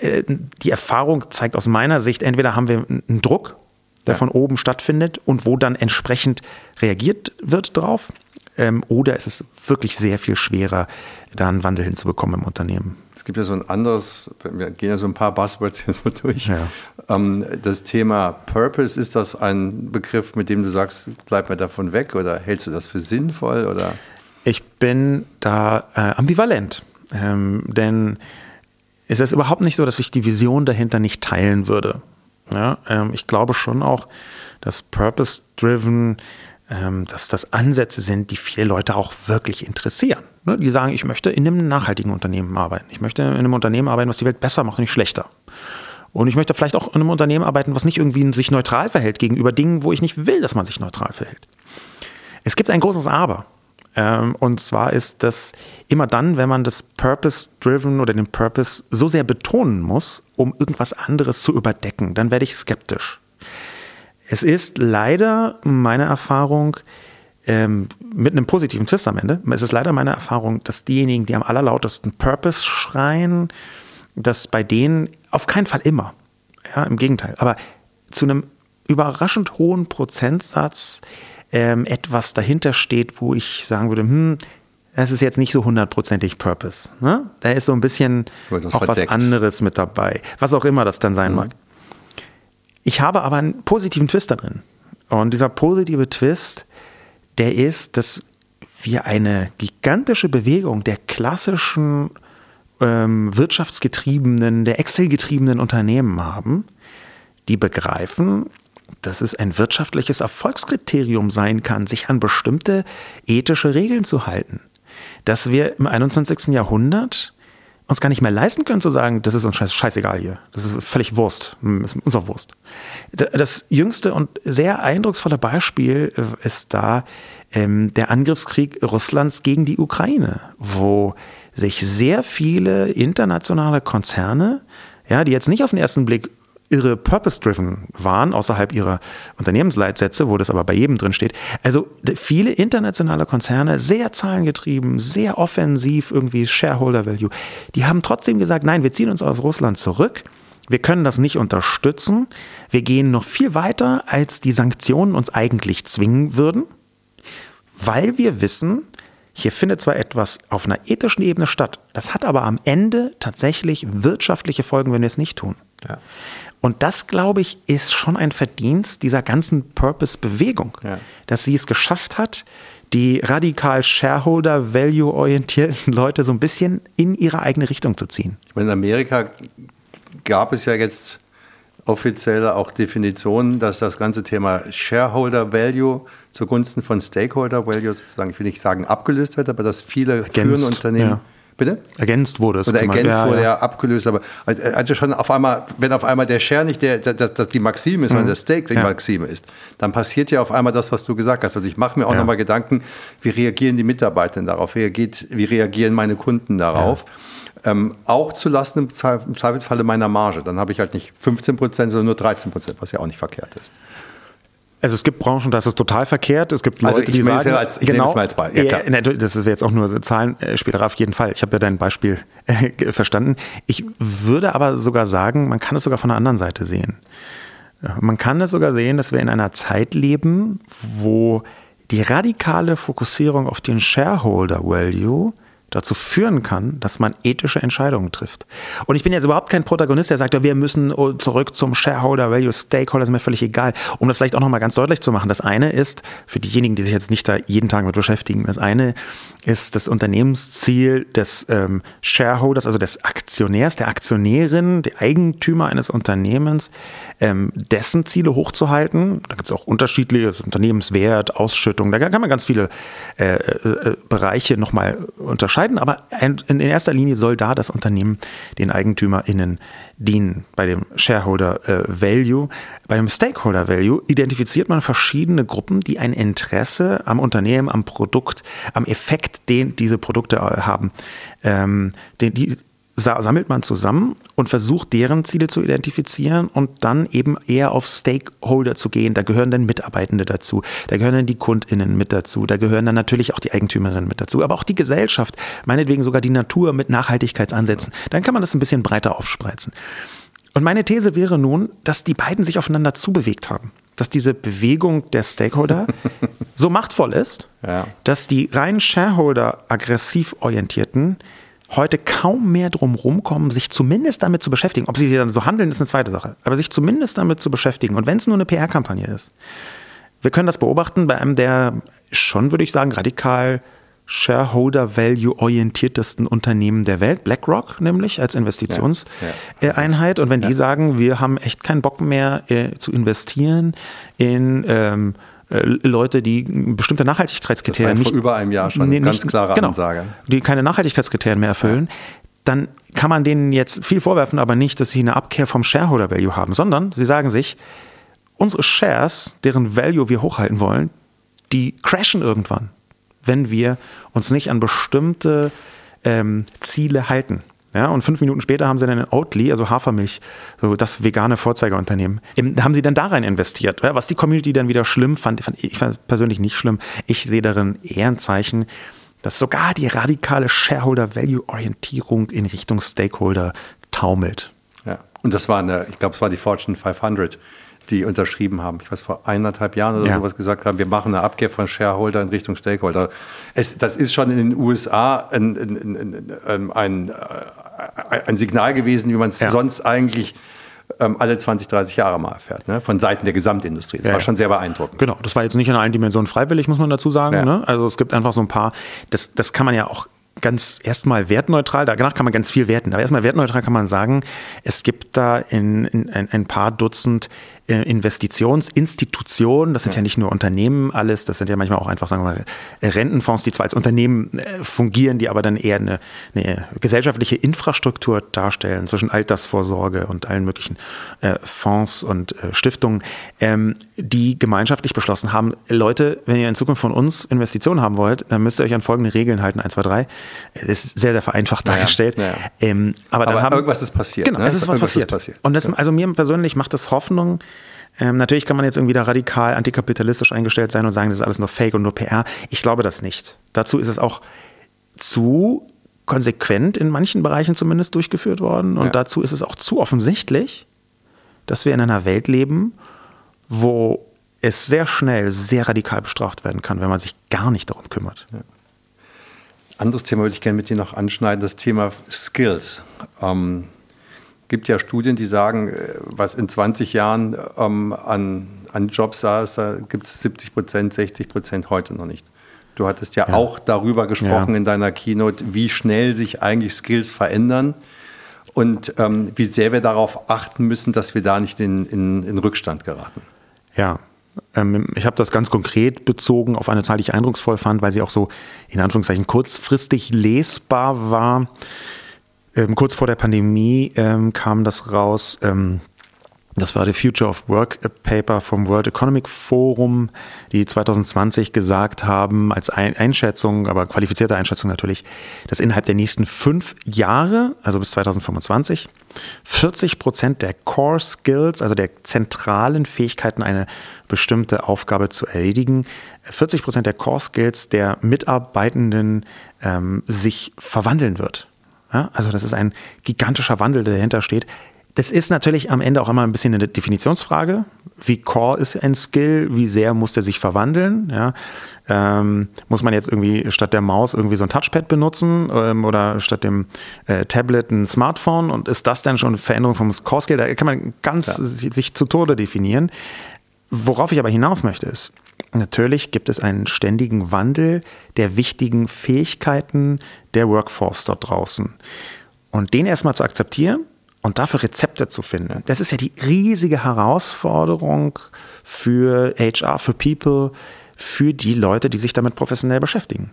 Äh, die Erfahrung zeigt aus meiner Sicht, entweder haben wir einen Druck, der ja. von oben stattfindet und wo dann entsprechend reagiert wird drauf ähm, oder ist es wirklich sehr viel schwerer, da einen Wandel hinzubekommen im Unternehmen? Es gibt ja so ein anderes, wir gehen ja so ein paar Buzzwords hier so durch. Ja. Ähm, das Thema Purpose, ist das ein Begriff, mit dem du sagst, bleib mal davon weg oder hältst du das für sinnvoll? Oder? Ich bin da äh, ambivalent, ähm, denn es ist überhaupt nicht so, dass ich die Vision dahinter nicht teilen würde. Ja, ähm, ich glaube schon auch, dass Purpose-Driven dass das Ansätze sind, die viele Leute auch wirklich interessieren. Ne? Die sagen, ich möchte in einem nachhaltigen Unternehmen arbeiten. Ich möchte in einem Unternehmen arbeiten, was die Welt besser macht nicht schlechter. Und ich möchte vielleicht auch in einem Unternehmen arbeiten, was nicht irgendwie sich neutral verhält gegenüber Dingen, wo ich nicht will, dass man sich neutral verhält. Es gibt ein großes Aber. Ähm, und zwar ist das immer dann, wenn man das Purpose-Driven oder den Purpose so sehr betonen muss, um irgendwas anderes zu überdecken, dann werde ich skeptisch. Es ist leider meine Erfahrung, ähm, mit einem positiven Twist am Ende, es ist leider meine Erfahrung, dass diejenigen, die am allerlautesten Purpose schreien, dass bei denen auf keinen Fall immer, ja, im Gegenteil, aber zu einem überraschend hohen Prozentsatz ähm, etwas dahinter steht, wo ich sagen würde, hm, das ist jetzt nicht so hundertprozentig Purpose. Ne? Da ist so ein bisschen auch verdeckt. was anderes mit dabei, was auch immer das dann sein mhm. mag. Ich habe aber einen positiven Twist da drin. Und dieser positive Twist, der ist, dass wir eine gigantische Bewegung der klassischen ähm, wirtschaftsgetriebenen, der Excel-getriebenen Unternehmen haben, die begreifen, dass es ein wirtschaftliches Erfolgskriterium sein kann, sich an bestimmte ethische Regeln zu halten. Dass wir im 21. Jahrhundert uns gar nicht mehr leisten können zu sagen, das ist uns scheißegal hier. Das ist völlig Wurst. Das ist uns auch Wurst. Das jüngste und sehr eindrucksvolle Beispiel äh, ist da ähm, der Angriffskrieg Russlands gegen die Ukraine, wo sich sehr viele internationale Konzerne, ja, die jetzt nicht auf den ersten Blick irre purpose-driven waren, außerhalb ihrer Unternehmensleitsätze, wo das aber bei jedem drin steht. Also viele internationale Konzerne, sehr zahlengetrieben, sehr offensiv, irgendwie Shareholder Value, die haben trotzdem gesagt, nein, wir ziehen uns aus Russland zurück. Wir können das nicht unterstützen. Wir gehen noch viel weiter, als die Sanktionen uns eigentlich zwingen würden, weil wir wissen, hier findet zwar etwas auf einer ethischen Ebene statt, das hat aber am Ende tatsächlich wirtschaftliche Folgen, wenn wir es nicht tun. Ja. Und das, glaube ich, ist schon ein Verdienst dieser ganzen Purpose-Bewegung, ja. dass sie es geschafft hat, die radikal Shareholder-Value-orientierten Leute so ein bisschen in ihre eigene Richtung zu ziehen. Ich meine, in Amerika gab es ja jetzt offizielle auch Definitionen, dass das ganze Thema Shareholder Value zugunsten von Stakeholder Value sozusagen, ich will nicht sagen abgelöst wird, aber dass viele Ergänzt, führende Unternehmen ja. Bitte? Ergänzt wurde es. Oder ergänzt ja, wurde ja. ja abgelöst, aber also schon auf einmal, wenn auf einmal der Share nicht der, der, der die Maxime ist, mhm. sondern der Stake die ja. Maxime ist, dann passiert ja auf einmal das, was du gesagt hast. Also ich mache mir auch ja. nochmal Gedanken, wie reagieren die Mitarbeiter darauf, wie, reagiert, wie reagieren meine Kunden darauf. Ähm, auch zulasten im Zweifelsfalle meiner Marge. Dann habe ich halt nicht 15 Prozent, sondern nur 13 Prozent, was ja auch nicht verkehrt ist. Also es gibt Branchen, das ist total verkehrt. Es gibt also Leute, die sagen, als, ich genau, mal als Beispiel. Ja, ja, das ist jetzt auch nur Zahlen äh, später auf jeden Fall. Ich habe ja dein Beispiel äh, verstanden. Ich würde aber sogar sagen, man kann es sogar von der anderen Seite sehen. Man kann es sogar sehen, dass wir in einer Zeit leben, wo die radikale Fokussierung auf den Shareholder Value dazu führen kann, dass man ethische Entscheidungen trifft. Und ich bin jetzt überhaupt kein Protagonist, der sagt, wir müssen zurück zum Shareholder Value, Stakeholder, ist mir völlig egal. Um das vielleicht auch nochmal ganz deutlich zu machen, das eine ist, für diejenigen, die sich jetzt nicht da jeden Tag mit beschäftigen, das eine ist das Unternehmensziel des ähm, Shareholders, also des Aktionärs, der Aktionärin, der Eigentümer eines Unternehmens, ähm, dessen Ziele hochzuhalten. Da gibt es auch unterschiedliche, Unternehmenswert, Ausschüttung, da kann man ganz viele äh, äh, Bereiche nochmal unterscheiden, aber in erster Linie soll da das Unternehmen den EigentümerInnen dienen. Bei dem Shareholder äh, Value, bei dem Stakeholder Value identifiziert man verschiedene Gruppen, die ein Interesse am Unternehmen, am Produkt, am Effekt, den diese Produkte äh, haben, ähm, den, die sammelt man zusammen und versucht, deren Ziele zu identifizieren und dann eben eher auf Stakeholder zu gehen. Da gehören dann Mitarbeitende dazu, da gehören dann die KundInnen mit dazu, da gehören dann natürlich auch die Eigentümerinnen mit dazu, aber auch die Gesellschaft, meinetwegen sogar die Natur mit Nachhaltigkeitsansätzen. Dann kann man das ein bisschen breiter aufspreizen. Und meine These wäre nun, dass die beiden sich aufeinander zubewegt haben. Dass diese Bewegung der Stakeholder so machtvoll ist, ja. dass die rein Shareholder aggressiv orientierten heute kaum mehr drum rumkommen, sich zumindest damit zu beschäftigen. Ob sie dann so handeln, ist eine zweite Sache. Aber sich zumindest damit zu beschäftigen. Und wenn es nur eine PR-Kampagne ist. Wir können das beobachten bei einem der schon, würde ich sagen, radikal Shareholder-Value-orientiertesten Unternehmen der Welt, BlackRock nämlich als Investitionseinheit. Und wenn die sagen, wir haben echt keinen Bock mehr äh, zu investieren in ähm, äh, Leute, die bestimmte Nachhaltigkeitskriterien das war nicht vor über einem Jahr schon nee, ganz klare genau, Ansage, die keine Nachhaltigkeitskriterien mehr erfüllen, dann kann man denen jetzt viel vorwerfen, aber nicht, dass sie eine Abkehr vom Shareholder Value haben, sondern sie sagen sich, unsere Shares, deren Value wir hochhalten wollen, die crashen irgendwann, wenn wir uns nicht an bestimmte ähm, Ziele halten. Ja, und fünf Minuten später haben sie dann in Oatly, also Hafermilch, so das vegane Vorzeigeunternehmen, haben sie dann da rein investiert. Was die Community dann wieder schlimm fand, fand ich fand persönlich nicht schlimm. Ich sehe darin eher ein Zeichen, dass sogar die radikale Shareholder-Value-Orientierung in Richtung Stakeholder taumelt. Ja, und das war eine, ich glaube, es war die Fortune 500 die unterschrieben haben. Ich weiß, vor eineinhalb Jahren oder ja. sowas gesagt haben, wir machen eine Abkehr von Shareholder in Richtung Stakeholder. Es, das ist schon in den USA ein, ein, ein, ein, Signal gewesen, wie man es ja. sonst eigentlich ähm, alle 20, 30 Jahre mal erfährt, ne? von Seiten der Gesamtindustrie. Das ja, war schon sehr beeindruckend. Genau, das war jetzt nicht in allen Dimensionen freiwillig, muss man dazu sagen. Ne? Also es gibt einfach so ein paar, das, das kann man ja auch ganz erstmal wertneutral, danach kann man ganz viel werten, aber erstmal wertneutral kann man sagen, es gibt da in, in ein, ein paar Dutzend Investitionsinstitutionen, das sind ja. ja. nicht nur Unternehmen alles, das sind ja manchmal auch einfach, sagen wir mal, Rentenfonds, die zwar als Unternehmen äh, fungieren, die aber dann eher eine, eine gesellschaftliche Infrastruktur darstellen zwischen Altersvorsorge und allen möglichen äh, Fonds und Stiftungen, ähm, die gemeinschaftlich beschlossen haben, Leute, wenn ihr in Zukunft von uns Investitionen haben wollt, dann müsst ihr euch an folgende Regeln halten, 1, 2, 3. Das ist sehr, sehr vereinfacht dargestellt. Naja, naja. Ähm, aber, aber haben, irgendwas ist passiert. Genau, ne? es ist was passiert. passiert. Und das, also mir persönlich macht das Hoffnung, ähm, natürlich kann man jetzt irgendwie da radikal antikapitalistisch eingestellt sein und sagen, das ist alles nur Fake und nur PR. Ich glaube das nicht. Dazu ist es auch zu konsequent in manchen Bereichen zumindest durchgeführt worden und ja. dazu ist es auch zu offensichtlich, dass wir in einer Welt leben, wo es sehr schnell sehr radikal bestraft werden kann, wenn man sich gar nicht darum kümmert. Ja. Anderes Thema würde ich gerne mit dir noch anschneiden, das Thema Skills. Ähm, gibt ja Studien, die sagen, äh, was in 20 Jahren ähm, an, an Jobs saß, da gibt es 70 Prozent, 60 Prozent heute noch nicht. Du hattest ja, ja. auch darüber gesprochen ja. in deiner Keynote, wie schnell sich eigentlich Skills verändern und ähm, wie sehr wir darauf achten müssen, dass wir da nicht in, in, in Rückstand geraten. Ja, ähm, ich habe das ganz konkret bezogen auf eine Zahl, die ich eindrucksvoll fand, weil sie auch so in Anführungszeichen kurzfristig lesbar war. Ähm, kurz vor der Pandemie ähm, kam das raus. Ähm, das war der Future of Work Paper vom World Economic Forum, die 2020 gesagt haben, als Einschätzung, aber qualifizierte Einschätzung natürlich, dass innerhalb der nächsten fünf Jahre, also bis 2025, 40 Prozent der Core Skills, also der zentralen Fähigkeiten, eine bestimmte Aufgabe zu erledigen, 40 Prozent der Core Skills der Mitarbeitenden ähm, sich verwandeln wird. Ja, also das ist ein gigantischer Wandel, der dahinter steht. das ist natürlich am Ende auch immer ein bisschen eine Definitionsfrage. Wie core ist ein Skill? Wie sehr muss der sich verwandeln? Ja? Ähm, muss man jetzt irgendwie statt der Maus irgendwie so ein Touchpad benutzen ähm, oder statt dem äh, Tablet ein Smartphone? Und ist das dann schon eine Veränderung vom Core Skill? Da kann man ganz ja. sich zu Tode definieren. Worauf ich aber hinaus möchte ist, natürlich gibt es einen ständigen Wandel der wichtigen Fähigkeiten der Workforce dort draußen. Und den erstmal zu akzeptieren und dafür Rezepte zu finden, das ist ja die riesige Herausforderung für HR, für People, für die Leute, die sich damit professionell beschäftigen.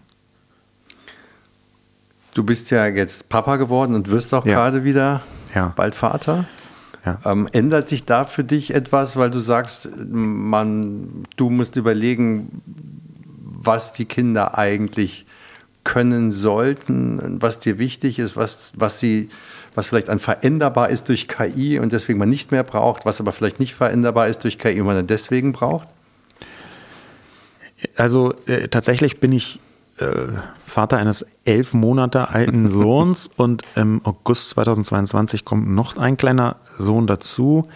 Du bist ja jetzt Papa geworden und wirst auch ja. gerade wieder ja. bald Vater. Ja. Ähm, ändert sich da für dich etwas, weil du sagst, man, du musst überlegen, was die Kinder eigentlich können sollten, was dir wichtig ist, was, was sie, was vielleicht an veränderbar ist durch KI und deswegen man nicht mehr braucht, was aber vielleicht nicht veränderbar ist durch KI und man dann deswegen braucht? Also äh, tatsächlich bin ich äh, Vater eines elf Monate alten Sohns und im August 2022 kommt noch ein kleiner Sohn dazu.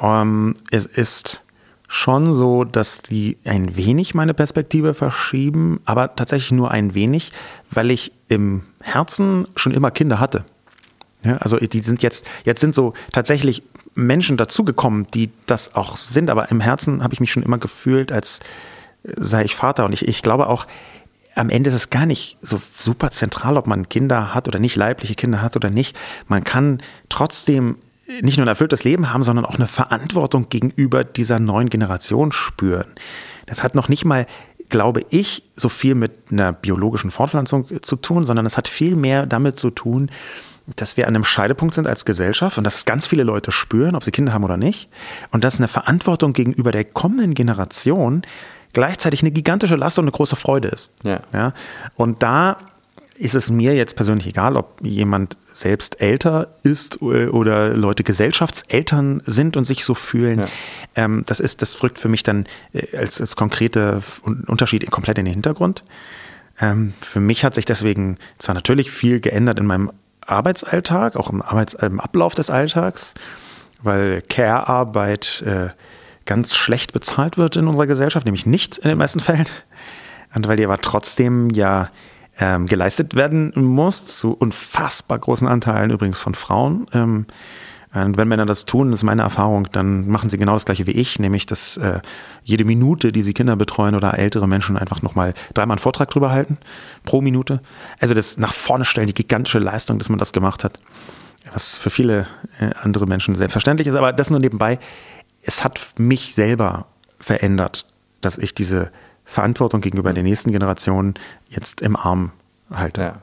Ähm, es ist schon so, dass die ein wenig meine Perspektive verschieben, aber tatsächlich nur ein wenig, weil ich im Herzen schon immer Kinder hatte. Ja, also die sind jetzt, jetzt sind so tatsächlich Menschen dazugekommen, die das auch sind, aber im Herzen habe ich mich schon immer gefühlt, als sei ich Vater. Und ich, ich glaube auch, am Ende ist es gar nicht so super zentral, ob man Kinder hat oder nicht, leibliche Kinder hat oder nicht. Man kann trotzdem nicht nur ein erfülltes Leben haben, sondern auch eine Verantwortung gegenüber dieser neuen Generation spüren. Das hat noch nicht mal, glaube ich, so viel mit einer biologischen Fortpflanzung zu tun, sondern es hat viel mehr damit zu tun, dass wir an einem Scheidepunkt sind als Gesellschaft und dass es ganz viele Leute spüren, ob sie Kinder haben oder nicht. Und dass eine Verantwortung gegenüber der kommenden Generation gleichzeitig eine gigantische Last und eine große Freude ist. Ja. ja? Und da ist es mir jetzt persönlich egal, ob jemand selbst älter ist oder Leute Gesellschaftseltern sind und sich so fühlen. Ja. Ähm, das ist, das rückt für mich dann äh, als, als konkrete Unterschied komplett in den Hintergrund. Ähm, für mich hat sich deswegen zwar natürlich viel geändert in meinem Arbeitsalltag, auch im, Arbeits-, im Ablauf des Alltags, weil Care-Arbeit äh, ganz schlecht bezahlt wird in unserer Gesellschaft, nämlich nicht in den meisten Fällen. Und weil die aber trotzdem ja ähm, geleistet werden muss, zu unfassbar großen Anteilen übrigens von Frauen. Ähm, und wenn Männer das tun, ist meine Erfahrung, dann machen sie genau das gleiche wie ich, nämlich dass äh, jede Minute, die sie Kinder betreuen oder ältere Menschen einfach nochmal dreimal einen Vortrag drüber halten, pro Minute. Also das nach vorne stellen, die gigantische Leistung, dass man das gemacht hat. Was für viele äh, andere Menschen selbstverständlich ist, aber das nur nebenbei es hat mich selber verändert, dass ich diese Verantwortung gegenüber der nächsten Generation jetzt im Arm halte. Ja.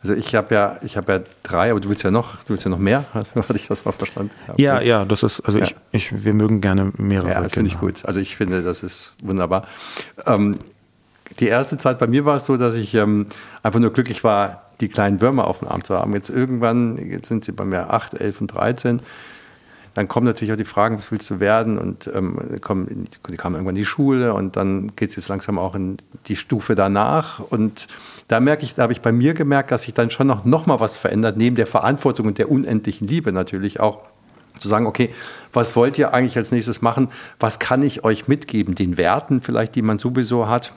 Also ich habe ja, ich habe ja drei, aber du willst ja noch, du willst ja noch mehr, hatte ich das mal verstanden? Ja, ja, das ist, also ja. ich, ich, wir mögen gerne mehrere. Ja, finde ich gut. Also ich finde, das ist wunderbar. Ähm, die erste Zeit bei mir war es so, dass ich ähm, einfach nur glücklich war, die kleinen Würmer auf dem Arm zu haben. Jetzt irgendwann, jetzt sind sie bei mir 8, 11 und 13 dann kommen natürlich auch die Fragen, was willst du werden? Und ähm, kommen, die kamen irgendwann in die Schule und dann geht es jetzt langsam auch in die Stufe danach. Und da merke ich, da habe ich bei mir gemerkt, dass sich dann schon noch, noch mal was verändert, neben der Verantwortung und der unendlichen Liebe natürlich auch zu sagen, okay, was wollt ihr eigentlich als nächstes machen? Was kann ich euch mitgeben? Den Werten vielleicht, die man sowieso hat.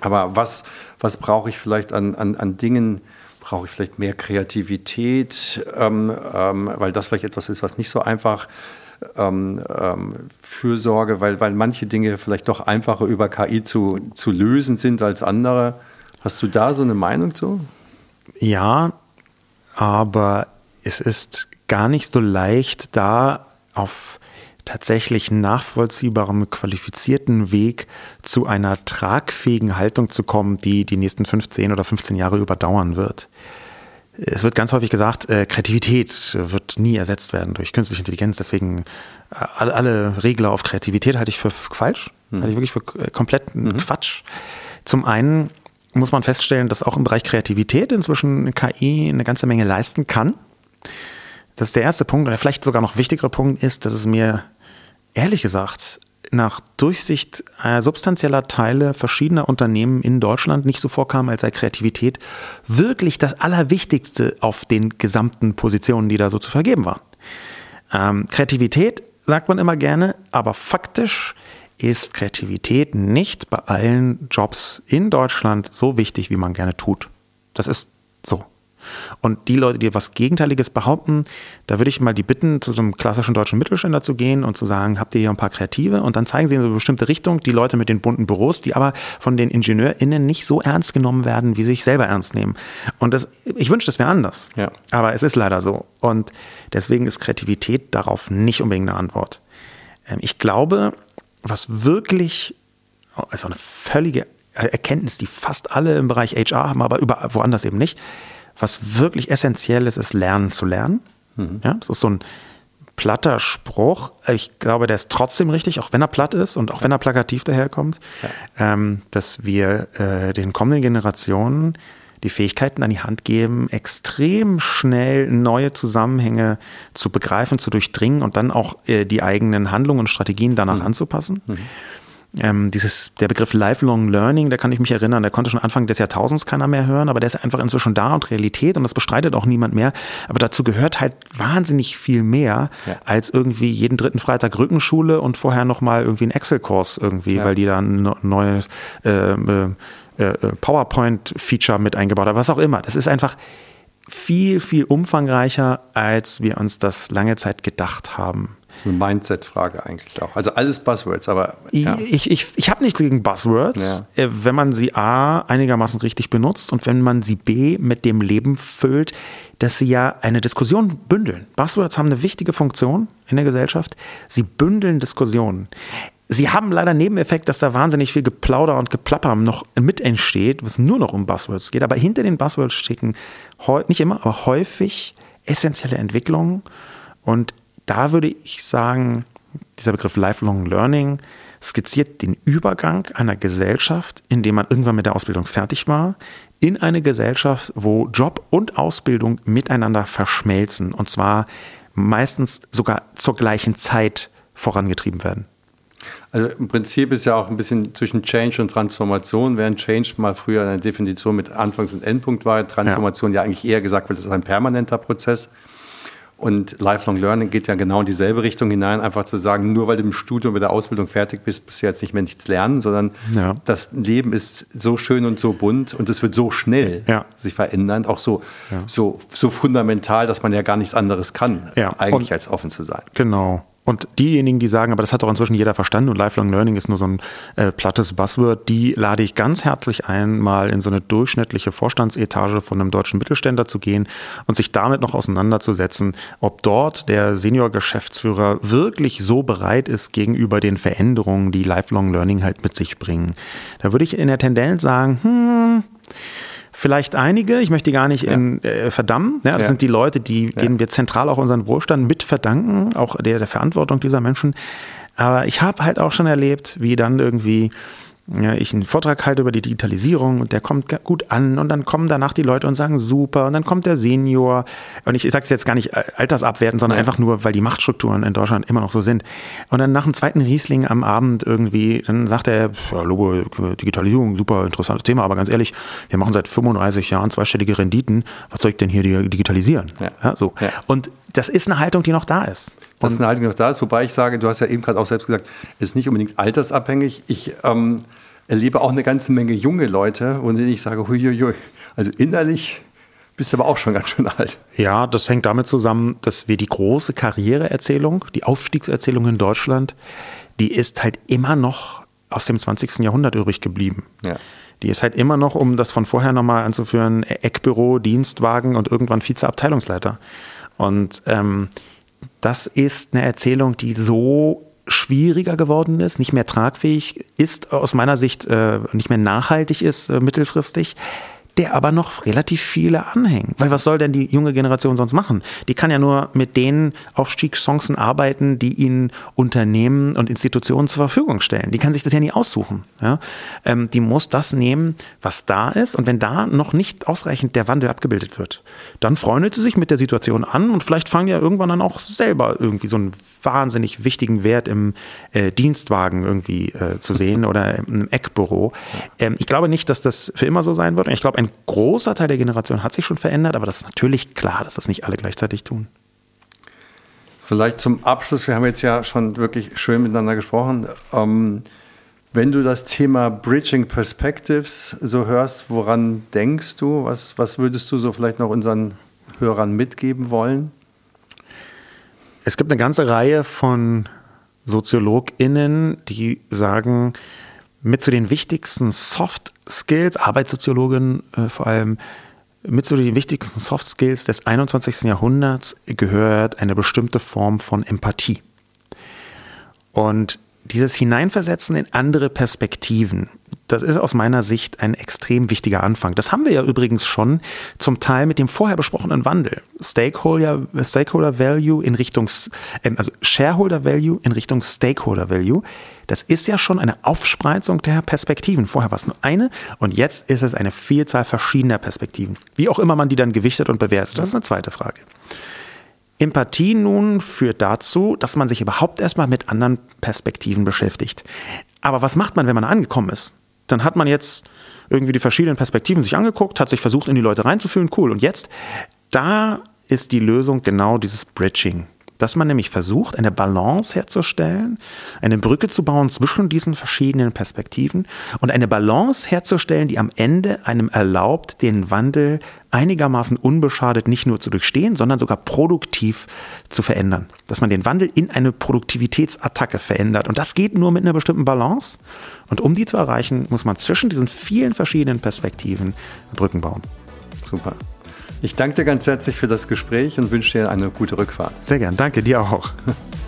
Aber was, was brauche ich vielleicht an, an, an Dingen, brauche ich vielleicht mehr Kreativität, ähm, ähm, weil das vielleicht etwas ist, was nicht so einfach ähm, ähm, Fürsorge, weil, weil manche Dinge vielleicht doch einfacher über KI zu, zu lösen sind als andere. Hast du da so eine Meinung zu? Ja, aber es ist gar nicht so leicht, da auf tatsächlich nachvollziehbarem, qualifizierten Weg zu einer tragfähigen Haltung zu kommen, die die nächsten 15 oder 15 Jahre überdauern wird. Es wird ganz häufig gesagt, äh, Kreativität wird nie ersetzt werden durch künstliche Intelligenz. Deswegen äh, alle, Regler auf Kreativität halte ich für falsch, mhm. halte ich wirklich für äh, komplett mhm. Quatsch. Zum einen muss man feststellen, dass auch im Bereich Kreativität inzwischen KI eine ganze Menge leisten kann. Das ist der erste Punkt. Und der vielleicht sogar noch wichtigere Punkt ist, dass es mir ehrlich gesagt nach Durchsicht äh, substanzieller Teile verschiedener Unternehmen in Deutschland nicht so vorkam, als sei Kreativität wirklich das Allerwichtigste auf den gesamten Positionen, die da so zu vergeben waren. Ähm, Kreativität sagt man immer gerne, aber faktisch ist Kreativität nicht bei allen Jobs in Deutschland so wichtig, wie man gerne tut. Das ist so. Und die Leute, die was Gegenteiliges behaupten, da würde ich mal die bitten, zu so einem klassischen deutschen Mittelständler zu gehen und zu sagen, habt ihr hier ein paar Kreative? Und dann zeigen sie in eine bestimmte Richtung die Leute mit den bunten Büros, die aber von den IngenieurInnen nicht so ernst genommen werden, wie sie sich selber ernst nehmen. Und das, ich wünsche, das wäre anders. Ja. Aber es ist leider so. Und deswegen ist Kreativität darauf nicht unbedingt eine Antwort. Ähm, ich glaube, was wirklich, also eine völlige Erkenntnis, die fast alle im Bereich HR haben, aber über, woanders eben nicht, was wirklich essentiell ist, ist Lernen zu lernen. Mhm. Ja, das ist so ein platter Spruch. Ich glaube, der ist trotzdem richtig, auch wenn er platt ist und auch ja. wenn er plakativ daherkommt, ja. ähm, dass wir äh, den kommenden Generationen die Fähigkeiten an die Hand geben, extrem schnell neue Zusammenhänge zu begreifen, zu durchdringen und dann auch äh, die eigenen Handlungen und Strategien danach mhm. anzupassen. Mhm ähm, dieses, der Begriff Lifelong Learning, da kann ich mich erinnern, der konnte schon Anfang des Jahrtausends keiner mehr hören, aber der ist einfach inzwischen da und Realität und das bestreitet auch niemand mehr. Aber dazu gehört halt wahnsinnig viel mehr ja. als irgendwie jeden dritten Freitag Rückenschule und vorher nochmal irgendwie ein Excel-Kurs irgendwie, ja. weil die da ein neues äh, äh, äh, PowerPoint-Feature mit eingebaut haben, was auch immer. Das ist einfach viel, viel umfangreicher, als wir uns das lange Zeit gedacht haben. Das ist eine Mindset-Frage eigentlich auch. Also alles Buzzwords, aber. Ja. Ich, ich, ich habe nichts gegen Buzzwords, ja. Äh, wenn man sie A einigermaßen richtig benutzt und wenn man sie B mit dem Leben füllt, dass sie ja eine Diskussion bündeln. Buzzwords haben eine wichtige Funktion in der Gesellschaft. Sie bündeln Diskussionen. Sie haben leider Nebeneffekt, dass da wahnsinnig viel Geplauder und Geplapper noch mit entsteht, was nur noch um Buzzwords geht. Aber hinter den Buzzwords stecken nicht immer, aber häufig essentielle Entwicklungen. Und da würde ich sagen, dieser Begriff Lifelong Learning skizziert den Übergang einer Gesellschaft, in der man irgendwann mit der Ausbildung fertig war, in eine Gesellschaft, wo Job und Ausbildung miteinander verschmelzen und zwar meistens sogar zur gleichen Zeit vorangetrieben werden. Also im Prinzip ist ja auch ein bisschen zwischen Change und Transformation, während Change mal früher eine Definition mit Anfangs- und Endpunkt war, Transformation ja, ja eigentlich eher gesagt wird, das ist ein permanenter Prozess. Und Lifelong Learning geht ja genau in dieselbe Richtung hinein, einfach zu sagen, nur weil du im Studium mit der Ausbildung fertig bist, bist du jetzt nicht mehr nichts lernen, sondern ja. das Leben ist so schön und so bunt und es wird so schnell ja. sich verändern, auch so, ja. so, so fundamental, dass man ja gar nichts anderes kann, eigentlich und als offen zu sein. Genau. Und diejenigen, die sagen, aber das hat doch inzwischen jeder verstanden und Lifelong Learning ist nur so ein äh, plattes Buzzword, die lade ich ganz herzlich ein, mal in so eine durchschnittliche Vorstandsetage von einem deutschen Mittelständler zu gehen und sich damit noch auseinanderzusetzen, ob dort der Senior-Geschäftsführer wirklich so bereit ist gegenüber den Veränderungen, die Lifelong Learning halt mit sich bringen. Da würde ich in der Tendenz sagen, hm, Vielleicht einige, ich möchte die gar nicht ja. in, äh, verdammen. Ja, das ja. sind die Leute, die, denen wir zentral auch unseren Wohlstand mit verdanken, auch der, der Verantwortung dieser Menschen. Aber ich habe halt auch schon erlebt, wie dann irgendwie ja, ich einen Vortrag halte über die Digitalisierung und der kommt gut an und dann kommen danach die Leute und sagen super und dann kommt der Senior und ich, ich sage es jetzt gar nicht äh, altersabwerten, sondern ja. einfach nur, weil die Machtstrukturen in Deutschland immer noch so sind. Und dann nach dem zweiten Riesling am Abend irgendwie, dann sagt er, ja, Logo, Digitalisierung, super interessantes Thema, aber ganz ehrlich, wir machen seit 35 Jahren zweistellige Renditen, was soll ich denn hier digitalisieren? Ja. ja so. Und das ist eine Haltung, die noch da ist. Das ist eine Haltung, die noch da ist, wobei ich sage, du hast ja eben gerade auch selbst gesagt, es ist nicht unbedingt altersabhängig. Ich ähm, erlebe auch eine ganze Menge junge Leute, und ich sage, huiuiui, also innerlich bist du aber auch schon ganz schön alt. Ja, das hängt damit zusammen, dass wir die große Karriereerzählung, die Aufstiegserzählung in Deutschland, die ist halt immer noch aus dem 20. Jahrhundert übrig geblieben. Ja. Die ist halt immer noch, um das von vorher nochmal anzuführen, Eckbüro, Dienstwagen und irgendwann Vizeabteilungsleiter. Und ähm, das ist eine Erzählung, die so schwieriger geworden ist, nicht mehr tragfähig ist, aus meiner Sicht äh, nicht mehr nachhaltig ist äh, mittelfristig der aber noch relativ viele anhängen. Weil was soll denn die junge Generation sonst machen? Die kann ja nur mit den Aufstiegschancen arbeiten, die ihnen Unternehmen und Institutionen zur Verfügung stellen. Die kann sich das ja nie aussuchen. Ja? Ähm, die muss das nehmen, was da ist. Und wenn da noch nicht ausreichend der Wandel abgebildet wird, dann freundet sie sich mit der Situation an und vielleicht fangen ja irgendwann dann auch selber irgendwie so einen wahnsinnig wichtigen Wert im äh, Dienstwagen irgendwie äh, zu sehen oder im Eckbüro. Ähm, ich glaube nicht, dass das für immer so sein wird. Ich glaube, ein großer Teil der Generation hat sich schon verändert, aber das ist natürlich klar, dass das nicht alle gleichzeitig tun. Vielleicht zum Abschluss, wir haben jetzt ja schon wirklich schön miteinander gesprochen. Ähm, wenn du das Thema Bridging Perspectives so hörst, woran denkst du? Was, was würdest du so vielleicht noch unseren Hörern mitgeben wollen? Es gibt eine ganze Reihe von SoziologInnen, die sagen, mit zu den wichtigsten Soft Skills, Arbeitssoziologen äh, vor allem, mit zu den wichtigsten Soft Skills des 21. Jahrhunderts gehört eine bestimmte Form von Empathie. Und dieses Hineinversetzen in andere Perspektiven, das ist aus meiner Sicht ein extrem wichtiger Anfang. Das haben wir ja übrigens schon zum Teil mit dem vorher besprochenen Wandel. Stakeholder, Stakeholder Value in Richtung, ähm, also Shareholder Value in Richtung Stakeholder Value. Das ist ja schon eine Aufspreizung der Perspektiven. Vorher war es nur eine und jetzt ist es eine Vielzahl verschiedener Perspektiven. Wie auch immer man die dann gewichtet und bewertet, das ist eine zweite Frage. Empathie nun führt dazu, dass man sich überhaupt erstmal mit anderen Perspektiven beschäftigt. Aber was macht man, wenn man angekommen ist? Dann hat man jetzt irgendwie die verschiedenen Perspektiven sich angeguckt, hat sich versucht, in die Leute reinzufühlen, cool. Und jetzt, da ist die Lösung genau dieses Bridging dass man nämlich versucht, eine Balance herzustellen, eine Brücke zu bauen zwischen diesen verschiedenen Perspektiven und eine Balance herzustellen, die am Ende einem erlaubt, den Wandel einigermaßen unbeschadet nicht nur zu durchstehen, sondern sogar produktiv zu verändern. Dass man den Wandel in eine Produktivitätsattacke verändert. Und das geht nur mit einer bestimmten Balance. Und um die zu erreichen, muss man zwischen diesen vielen verschiedenen Perspektiven Brücken bauen. Super. Ich danke dir ganz herzlich für das Gespräch und wünsche dir eine gute Rückfahrt. Sehr gern, danke dir auch.